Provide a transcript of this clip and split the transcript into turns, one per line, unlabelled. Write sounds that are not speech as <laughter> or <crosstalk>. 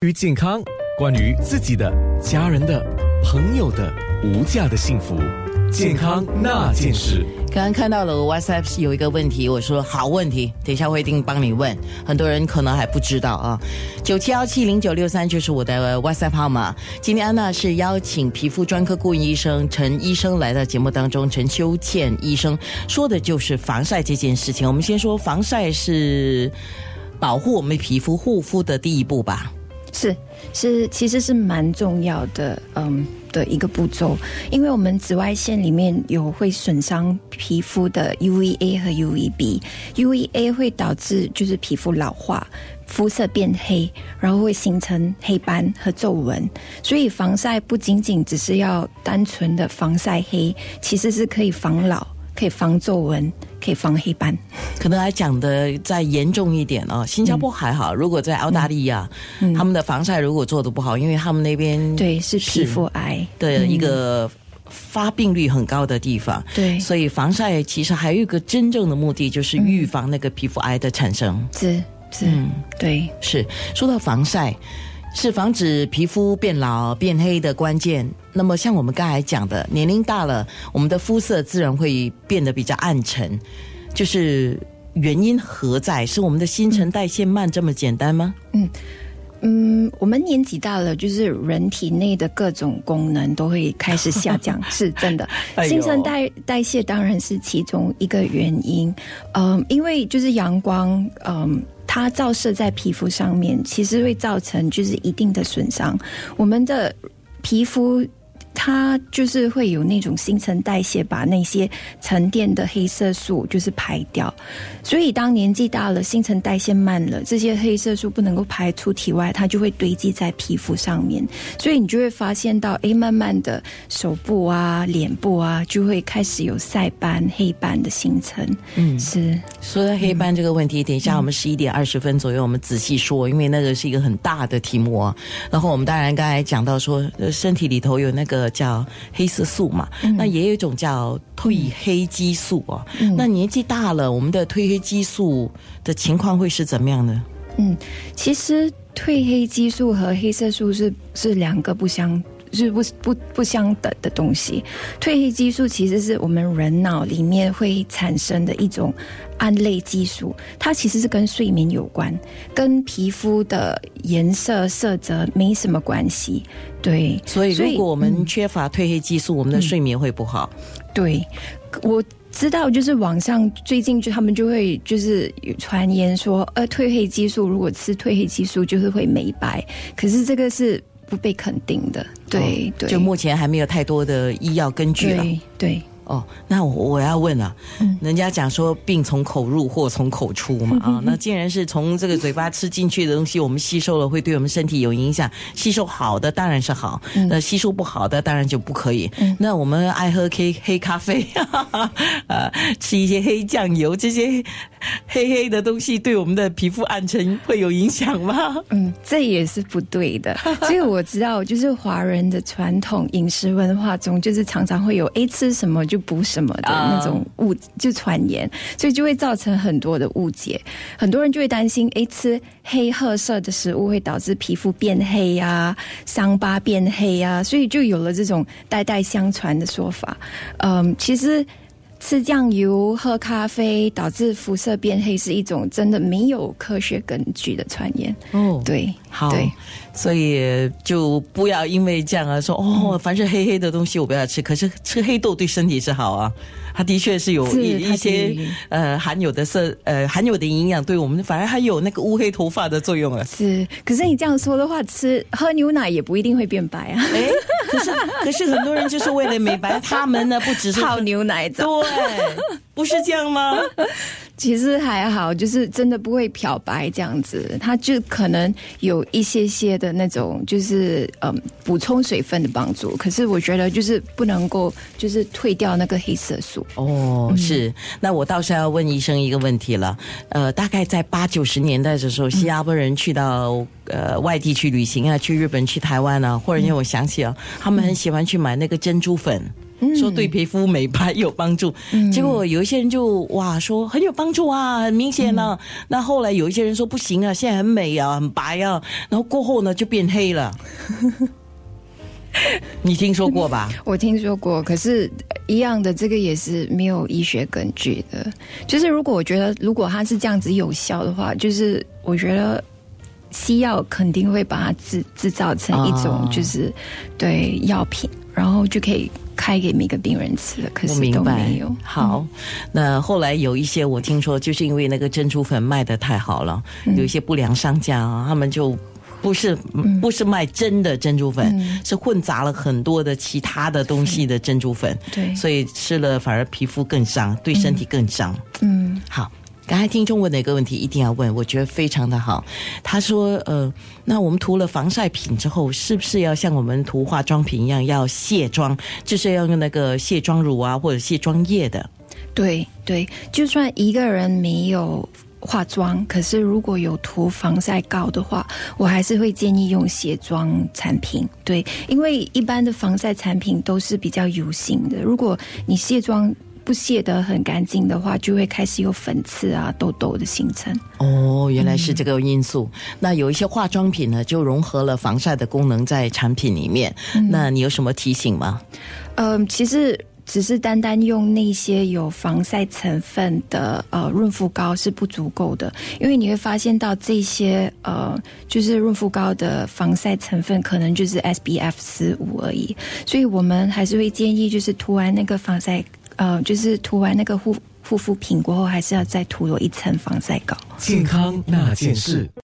关于健康，关于自己的、家人的、朋友的无价的幸福，健康那件事。
刚刚看到了 WhatsApp 有一个问题，我说好问题，等一下我一定帮你问。很多人可能还不知道啊，九七幺七零九六三就是我的 WhatsApp 号码。今天安娜是邀请皮肤专科顾问医生陈医生来到节目当中，陈秋倩医生说的就是防晒这件事情。我们先说防晒是保护我们皮肤护肤的第一步吧。
是是，其实是蛮重要的，嗯的一个步骤，因为我们紫外线里面有会损伤皮肤的 UVA 和 UVB，UVA 会导致就是皮肤老化、肤色变黑，然后会形成黑斑和皱纹，所以防晒不仅仅只是要单纯的防晒黑，其实是可以防老。可以防皱纹，可以防黑斑，
可能还讲的再严重一点哦。新加坡还好，如果在澳大利亚，他们的防晒如果做的不好，因为他们那边
对是皮肤癌。
的一个发病率很高的地方，
对，
所以防晒其实还有一个真正的目的，就是预防那个皮肤癌的产生。
是是，嗯，对，
是说到防晒。是防止皮肤变老变黑的关键。那么，像我们刚才讲的，年龄大了，我们的肤色自然会变得比较暗沉。就是原因何在？是我们的新陈代谢慢这么简单吗？
嗯嗯，我们年纪大了，就是人体内的各种功能都会开始下降，是真的。<laughs> 新陈代代谢当然是其中一个原因。嗯，因为就是阳光，嗯。它照射在皮肤上面，其实会造成就是一定的损伤。我们的皮肤。它就是会有那种新陈代谢，把那些沉淀的黑色素就是排掉。所以当年纪大了，新陈代谢慢了，这些黑色素不能够排出体外，它就会堆积在皮肤上面。所以你就会发现到，哎，慢慢的手部啊、脸部啊，就会开始有晒斑、黑斑的形成。嗯，是。
说到黑斑这个问题，等一下我们十一点二十分左右，我们仔细说，因为那个是一个很大的题目啊。然后我们当然刚才讲到说，身体里头有那个。叫黑色素嘛，那也有一种叫褪黑激素哦。那年纪大了，我们的褪黑激素的情况会是怎么样呢？
嗯，其实褪黑激素和黑色素是是两个不相。是不不不相等的东西。褪黑激素其实是我们人脑里面会产生的一种胺类激素，它其实是跟睡眠有关，跟皮肤的颜色色泽没什么关系。对，
所以如果我们缺乏褪黑激素，我们的睡眠会不好。
对，我知道，就是网上最近就他们就会就是传言说，呃，褪黑激素如果吃褪黑激素就是会美白，可是这个是。不被肯定的，对对，
就目前还没有太多的医药根据了，
对。
哦，那我我要问啊，人家讲说病从口入，祸从口出嘛啊，那既然是从这个嘴巴吃进去的东西，我们吸收了会对我们身体有影响，吸收好的当然是好，那吸收不好的当然就不可以。那我们爱喝黑黑咖啡，啊，<laughs> 吃一些黑酱油，这些 <laughs> 黑黑的东西对我们的皮肤暗沉会有影响吗？<laughs>
嗯，这也是不对的。<laughs> 所以我知道，就是华人的传统饮食文化中，就是常常会有诶吃什么就。补什么的那种误就传言，所以就会造成很多的误解。很多人就会担心，诶，吃黑褐色的食物会导致皮肤变黑呀，伤疤变黑呀，所以就有了这种代代相传的说法。嗯，其实。吃酱油、喝咖啡导致肤色变黑是一种真的没有科学根据的传言。哦，对，
好，所以就不要因为这样啊说哦，凡是黑黑的东西我不要吃。可是吃黑豆对身体是好啊，它的确是有一一些呃含有的色呃含有的营养，对我们反而还有那个乌黑头发的作用啊。
是，可是你这样说的话，吃喝牛奶也不一定会变白啊。哎，
可是可是很多人就是为了美白，他们呢不只是
泡牛奶
对。不是这样吗？
其实还好，就是真的不会漂白这样子，它就可能有一些些的那种，就是嗯补充水分的帮助。可是我觉得就是不能够就是退掉那个黑色素。
哦，是。那我倒是要问医生一个问题了。呃，大概在八九十年代的时候，新加坡人去到呃外地去旅行啊，去日本、去台湾啊，忽然间我想起啊，他们很喜欢去买那个珍珠粉。说对皮肤美白有帮助。结果有一些人就哇说很有帮助啊，很明显呢。那后来有一些人说不行啊，现在很美啊，很白啊，然后过后呢就变黑了。<laughs> 你听说过吧？
我听说过，可是一样的，这个也是没有医学根据的。就是如果我觉得，如果它是这样子有效的话，就是我觉得西药肯定会把它制制造成一种就是对药品，然后就可以开给每个病人吃的。可是都没有。
好，那后来有一些我听说，就是因为那个珍珠粉卖的太好了，有一些不良商家啊，他们就。不是不是卖真的珍珠粉，是混杂了很多的其他的东西的珍珠粉，
对，
所以吃了反而皮肤更伤，对身体更伤。
嗯，
好，刚才听众问的一个问题一定要问，我觉得非常的好。他说，呃，那我们涂了防晒品之后，是不是要像我们涂化妆品一样要卸妆，就是要用那个卸妆乳啊或者卸妆液的？
对对，就算一个人没有。化妆，可是如果有涂防晒膏的话，我还是会建议用卸妆产品。对，因为一般的防晒产品都是比较油性的，如果你卸妆不卸得很干净的话，就会开始有粉刺啊、痘痘的形成。
哦，原来是这个因素。那有一些化妆品呢，就融合了防晒的功能在产品里面。那你有什么提醒吗？
嗯，其实。只是单单用那些有防晒成分的呃润肤膏是不足够的，因为你会发现到这些呃就是润肤膏的防晒成分可能就是 S B F 十五而已，所以我们还是会建议就是涂完那个防晒呃就是涂完那个护护肤品过后，还是要再涂有一层防晒膏。
健康那件事。